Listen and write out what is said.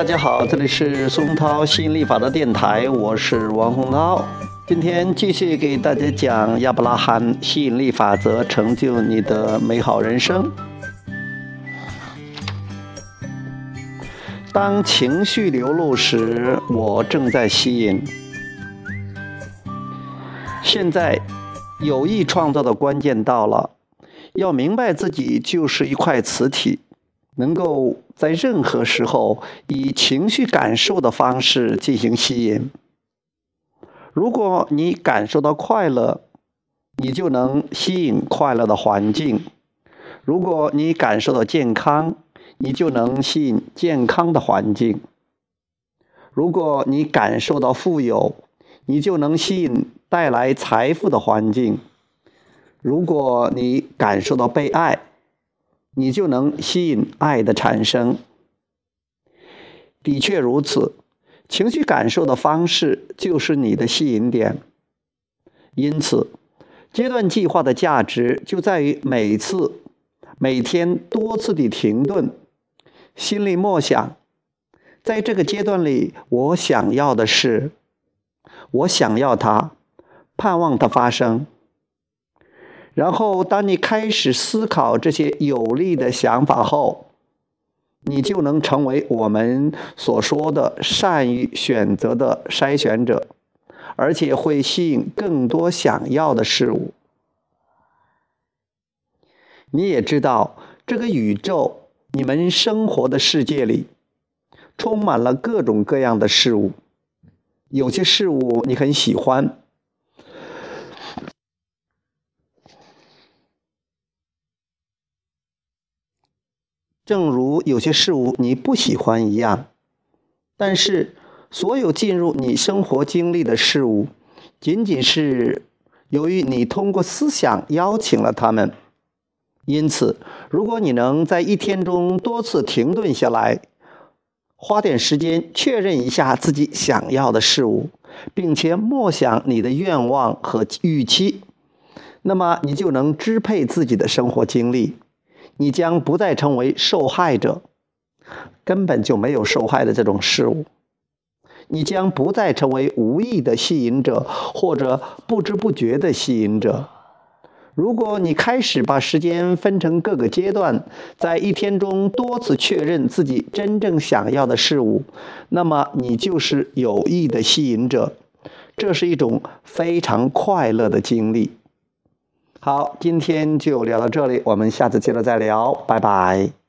大家好，这里是松涛吸引力法的电台，我是王洪涛。今天继续给大家讲亚伯拉罕吸引力法则，成就你的美好人生。当情绪流露时，我正在吸引。现在，有意创造的关键到了，要明白自己就是一块磁体。能够在任何时候以情绪感受的方式进行吸引。如果你感受到快乐，你就能吸引快乐的环境；如果你感受到健康，你就能吸引健康的环境；如果你感受到富有，你就能吸引带来财富的环境；如果你感受到被爱，你就能吸引爱的产生。的确如此，情绪感受的方式就是你的吸引点。因此，阶段计划的价值就在于每次、每天多次的停顿，心里默想：在这个阶段里，我想要的是，我想要它，盼望它发生。然后，当你开始思考这些有利的想法后，你就能成为我们所说的善于选择的筛选者，而且会吸引更多想要的事物。你也知道，这个宇宙，你们生活的世界里，充满了各种各样的事物，有些事物你很喜欢。正如有些事物你不喜欢一样，但是所有进入你生活经历的事物，仅仅是由于你通过思想邀请了他们。因此，如果你能在一天中多次停顿下来，花点时间确认一下自己想要的事物，并且默想你的愿望和预期，那么你就能支配自己的生活经历。你将不再成为受害者，根本就没有受害的这种事物。你将不再成为无意的吸引者，或者不知不觉的吸引者。如果你开始把时间分成各个阶段，在一天中多次确认自己真正想要的事物，那么你就是有意的吸引者。这是一种非常快乐的经历。好，今天就聊到这里，我们下次接着再聊，拜拜。